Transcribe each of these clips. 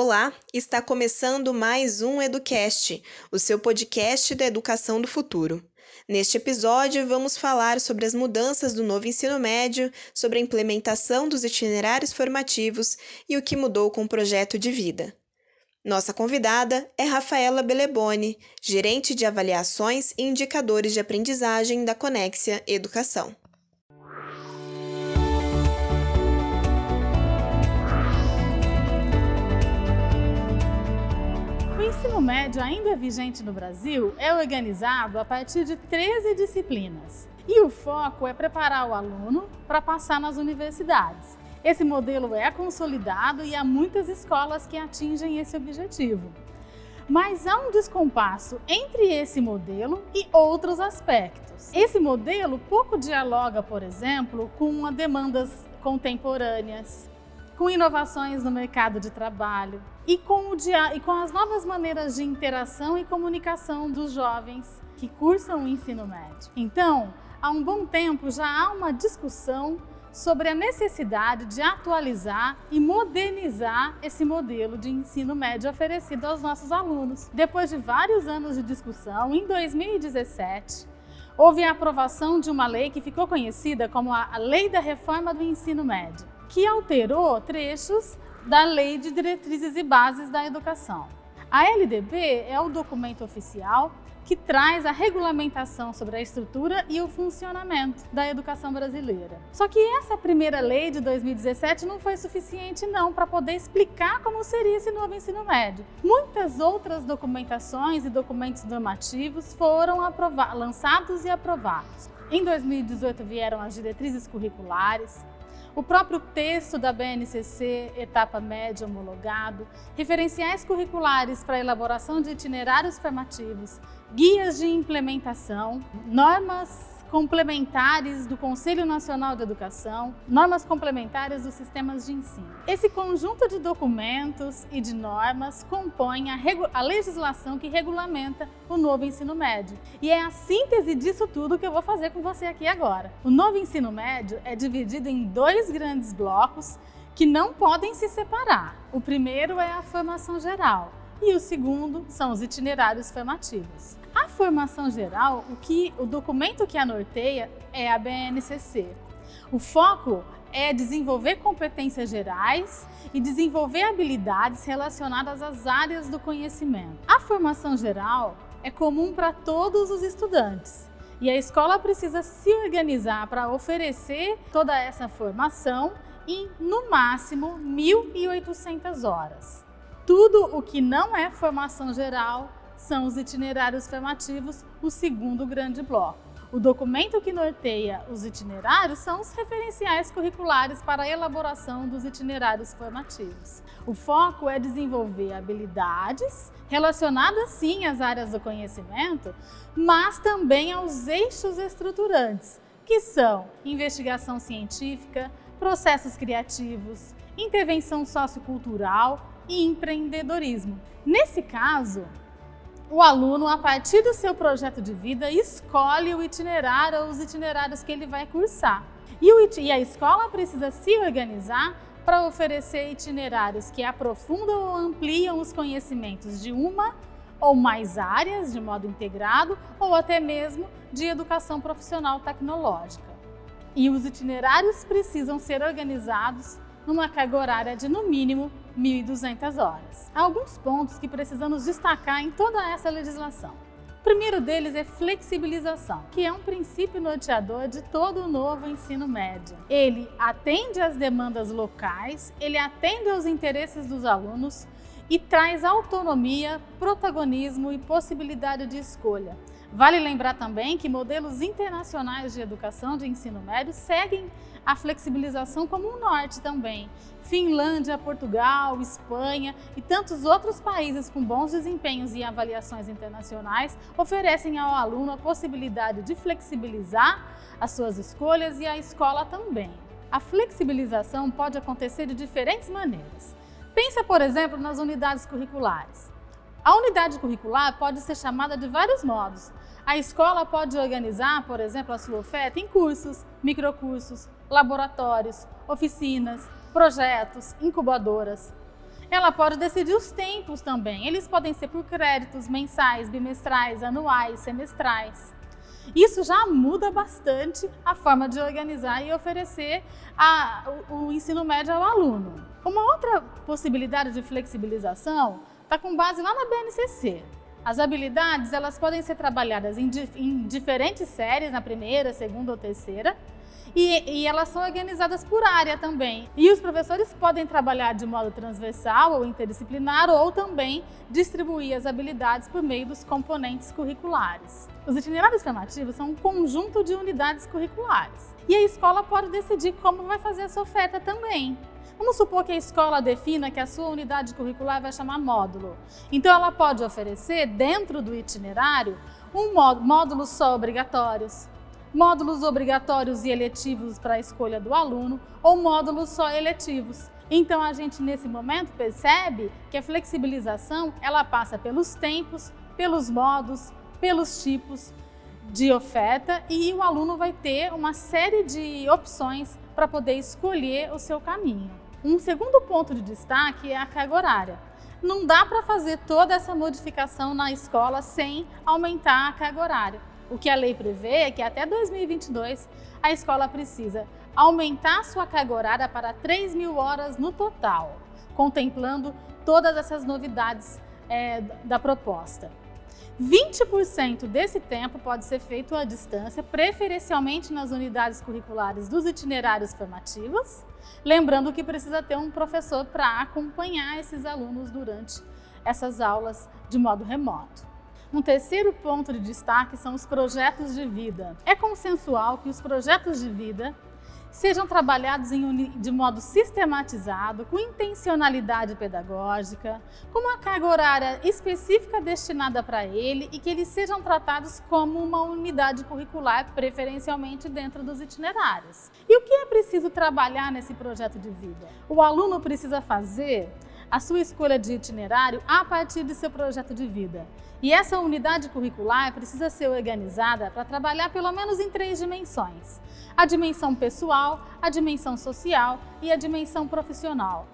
Olá, está começando mais um Educast, o seu podcast da educação do futuro. Neste episódio, vamos falar sobre as mudanças do novo ensino médio, sobre a implementação dos itinerários formativos e o que mudou com o projeto de vida. Nossa convidada é Rafaela Beleboni, gerente de avaliações e indicadores de aprendizagem da Conexia Educação. Ensino médio ainda vigente no Brasil é organizado a partir de 13 disciplinas. E o foco é preparar o aluno para passar nas universidades. Esse modelo é consolidado e há muitas escolas que atingem esse objetivo. Mas há um descompasso entre esse modelo e outros aspectos. Esse modelo pouco dialoga, por exemplo, com demandas contemporâneas, com inovações no mercado de trabalho e com, dia, e com as novas maneiras de interação e comunicação dos jovens que cursam o ensino médio. Então, há um bom tempo já há uma discussão sobre a necessidade de atualizar e modernizar esse modelo de ensino médio oferecido aos nossos alunos. Depois de vários anos de discussão, em 2017, houve a aprovação de uma lei que ficou conhecida como a Lei da Reforma do Ensino Médio que alterou trechos da Lei de Diretrizes e Bases da Educação. A LDB é o documento oficial que traz a regulamentação sobre a estrutura e o funcionamento da educação brasileira. Só que essa primeira lei de 2017 não foi suficiente não para poder explicar como seria esse novo ensino médio. Muitas outras documentações e documentos normativos foram lançados e aprovados. Em 2018 vieram as diretrizes curriculares, o próprio texto da BNCC, etapa média homologado, referenciais curriculares para elaboração de itinerários formativos, guias de implementação, normas complementares do Conselho Nacional de Educação, normas complementares dos sistemas de ensino. Esse conjunto de documentos e de normas compõe a, a, legislação que regulamenta o novo ensino médio. E é a síntese disso tudo que eu vou fazer com você aqui agora. O novo ensino médio é dividido em dois grandes blocos que não podem se separar. O primeiro é a formação geral e o segundo são os itinerários formativos. A formação geral, o que o documento que a norteia é a BNCC. O foco é desenvolver competências gerais e desenvolver habilidades relacionadas às áreas do conhecimento. A formação geral é comum para todos os estudantes e a escola precisa se organizar para oferecer toda essa formação em, no máximo, 1.800 horas. Tudo o que não é formação geral são os itinerários formativos, o segundo grande bloco. O documento que norteia os itinerários são os referenciais curriculares para a elaboração dos itinerários formativos. O foco é desenvolver habilidades relacionadas sim às áreas do conhecimento, mas também aos eixos estruturantes, que são investigação científica, processos criativos, intervenção sociocultural e empreendedorismo. Nesse caso, o aluno, a partir do seu projeto de vida, escolhe o itinerário ou os itinerários que ele vai cursar. E, o, e a escola precisa se organizar para oferecer itinerários que aprofundam ou ampliam os conhecimentos de uma ou mais áreas de modo integrado ou até mesmo de educação profissional tecnológica. E os itinerários precisam ser organizados numa carga horária de no mínimo 1.200 horas. Há alguns pontos que precisamos destacar em toda essa legislação. O primeiro deles é flexibilização, que é um princípio norteador de todo o novo ensino médio. Ele atende às demandas locais, ele atende aos interesses dos alunos e traz autonomia, protagonismo e possibilidade de escolha. Vale lembrar também que modelos internacionais de educação de ensino médio seguem a flexibilização como um norte também. Finlândia, Portugal, Espanha e tantos outros países com bons desempenhos e avaliações internacionais oferecem ao aluno a possibilidade de flexibilizar as suas escolhas e a escola também. A flexibilização pode acontecer de diferentes maneiras. Pensa, por exemplo, nas unidades curriculares. A unidade curricular pode ser chamada de vários modos. A escola pode organizar, por exemplo, a sua oferta em cursos, microcursos, laboratórios, oficinas, projetos, incubadoras. Ela pode decidir os tempos também. Eles podem ser por créditos mensais, bimestrais, anuais, semestrais. Isso já muda bastante a forma de organizar e oferecer a, o, o ensino médio ao aluno. Uma outra possibilidade de flexibilização está com base lá na BNCC. As habilidades elas podem ser trabalhadas em, em diferentes séries, na primeira, segunda ou terceira, e, e, elas são organizadas por área também. E os professores podem trabalhar de modo transversal ou interdisciplinar ou também distribuir as habilidades por meio dos componentes curriculares. Os itinerários formativos são um conjunto de unidades curriculares. E a escola pode decidir como vai fazer essa oferta também. Vamos supor que a escola defina que a sua unidade curricular vai chamar módulo. Então, ela pode oferecer, dentro do itinerário, um módulos só obrigatórios, módulos obrigatórios e eletivos para a escolha do aluno ou módulos só eletivos. Então a gente nesse momento percebe que a flexibilização ela passa pelos tempos, pelos modos, pelos tipos de oferta e o aluno vai ter uma série de opções para poder escolher o seu caminho. Um segundo ponto de destaque é a carga horária. Não dá para fazer toda essa modificação na escola sem aumentar a carga horária. O que a lei prevê é que até 2022 a escola precisa aumentar sua carga horária para 3 mil horas no total, contemplando todas essas novidades é, da proposta. 20% desse tempo pode ser feito à distância, preferencialmente nas unidades curriculares dos itinerários formativos, lembrando que precisa ter um professor para acompanhar esses alunos durante essas aulas de modo remoto. Um terceiro ponto de destaque são os projetos de vida. É consensual que os projetos de vida sejam trabalhados de modo sistematizado, com intencionalidade pedagógica, com uma carga horária específica destinada para ele e que eles sejam tratados como uma unidade curricular, preferencialmente dentro dos itinerários. E o que é preciso trabalhar nesse projeto de vida? O aluno precisa fazer a sua escolha de itinerário a partir de seu projeto de vida. E essa unidade curricular precisa ser organizada para trabalhar pelo menos em três dimensões: a dimensão pessoal, a dimensão social e a dimensão profissional.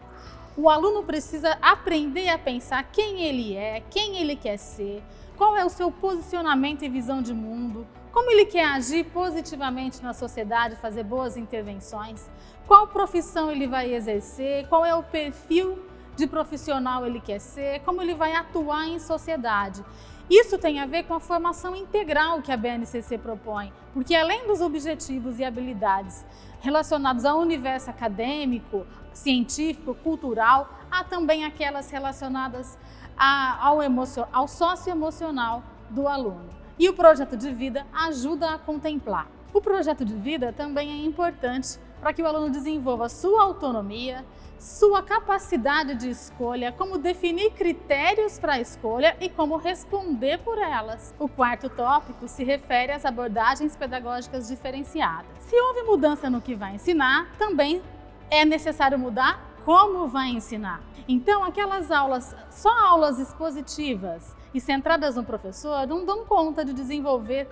O aluno precisa aprender a pensar quem ele é, quem ele quer ser, qual é o seu posicionamento e visão de mundo, como ele quer agir positivamente na sociedade, fazer boas intervenções, qual profissão ele vai exercer, qual é o perfil de profissional ele quer ser, como ele vai atuar em sociedade. Isso tem a ver com a formação integral que a BNCC propõe, porque além dos objetivos e habilidades relacionados ao universo acadêmico, científico, cultural, há também aquelas relacionadas a, ao, ao socioemocional do aluno. E o projeto de vida ajuda a contemplar. O projeto de vida também é importante para que o aluno desenvolva sua autonomia, sua capacidade de escolha, como definir critérios para a escolha e como responder por elas. O quarto tópico se refere às abordagens pedagógicas diferenciadas. Se houve mudança no que vai ensinar, também é necessário mudar como vai ensinar. Então, aquelas aulas, só aulas expositivas e centradas no professor, não dão conta de desenvolver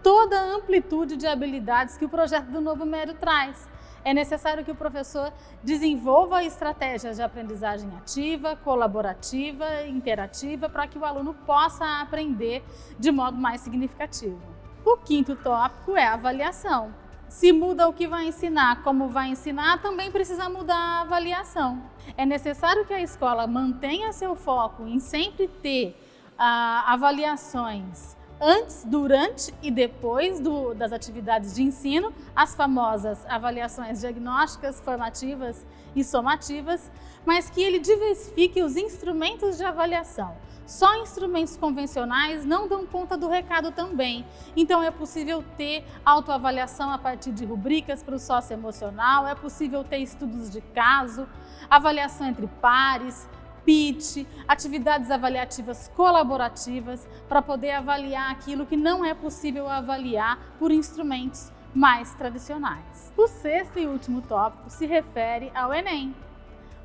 toda a amplitude de habilidades que o projeto do Novo Médio traz é necessário que o professor desenvolva estratégias de aprendizagem ativa, colaborativa, interativa, para que o aluno possa aprender de modo mais significativo. O quinto tópico é avaliação. Se muda o que vai ensinar, como vai ensinar, também precisa mudar a avaliação. É necessário que a escola mantenha seu foco em sempre ter ah, avaliações antes, durante e depois do, das atividades de ensino, as famosas avaliações diagnósticas, formativas e somativas, mas que ele diversifique os instrumentos de avaliação. Só instrumentos convencionais não dão conta do recado também. Então é possível ter autoavaliação a partir de rubricas para o socioemocional, é possível ter estudos de caso, avaliação entre pares, pitch, atividades avaliativas colaborativas para poder avaliar aquilo que não é possível avaliar por instrumentos mais tradicionais. O sexto e último tópico se refere ao Enem.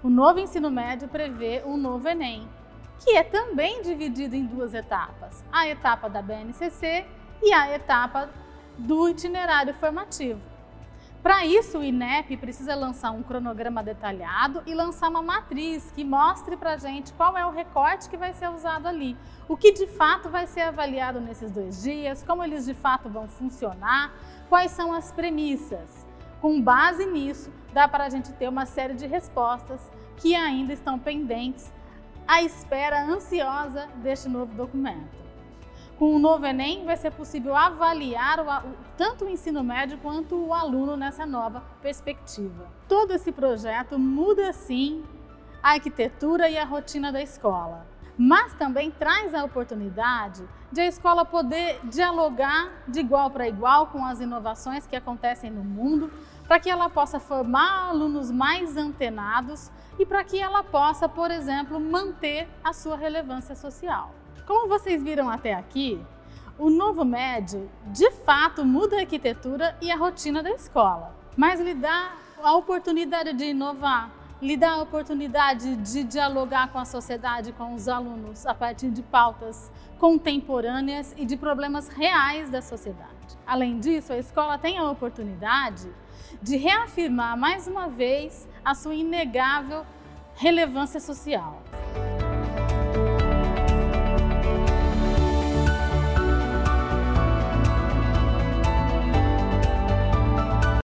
O novo ensino médio prevê um novo Enem, que é também dividido em duas etapas: a etapa da BNCC e a etapa do itinerário formativo. Para isso, o INEP precisa lançar um cronograma detalhado e lançar uma matriz que mostre para a gente qual é o recorte que vai ser usado ali, o que de fato vai ser avaliado nesses dois dias, como eles de fato vão funcionar, quais são as premissas. Com base nisso, dá para a gente ter uma série de respostas que ainda estão pendentes à espera ansiosa deste novo documento. Com o novo Enem, vai ser possível avaliar o, tanto o ensino médio quanto o aluno nessa nova perspectiva. Todo esse projeto muda, sim, a arquitetura e a rotina da escola, mas também traz a oportunidade de a escola poder dialogar de igual para igual com as inovações que acontecem no mundo, para que ela possa formar alunos mais antenados e para que ela possa, por exemplo, manter a sua relevância social. Como vocês viram até aqui, o novo médio de fato muda a arquitetura e a rotina da escola, mas lhe dá a oportunidade de inovar, lhe dá a oportunidade de dialogar com a sociedade, com os alunos, a partir de pautas contemporâneas e de problemas reais da sociedade. Além disso, a escola tem a oportunidade de reafirmar mais uma vez a sua inegável relevância social.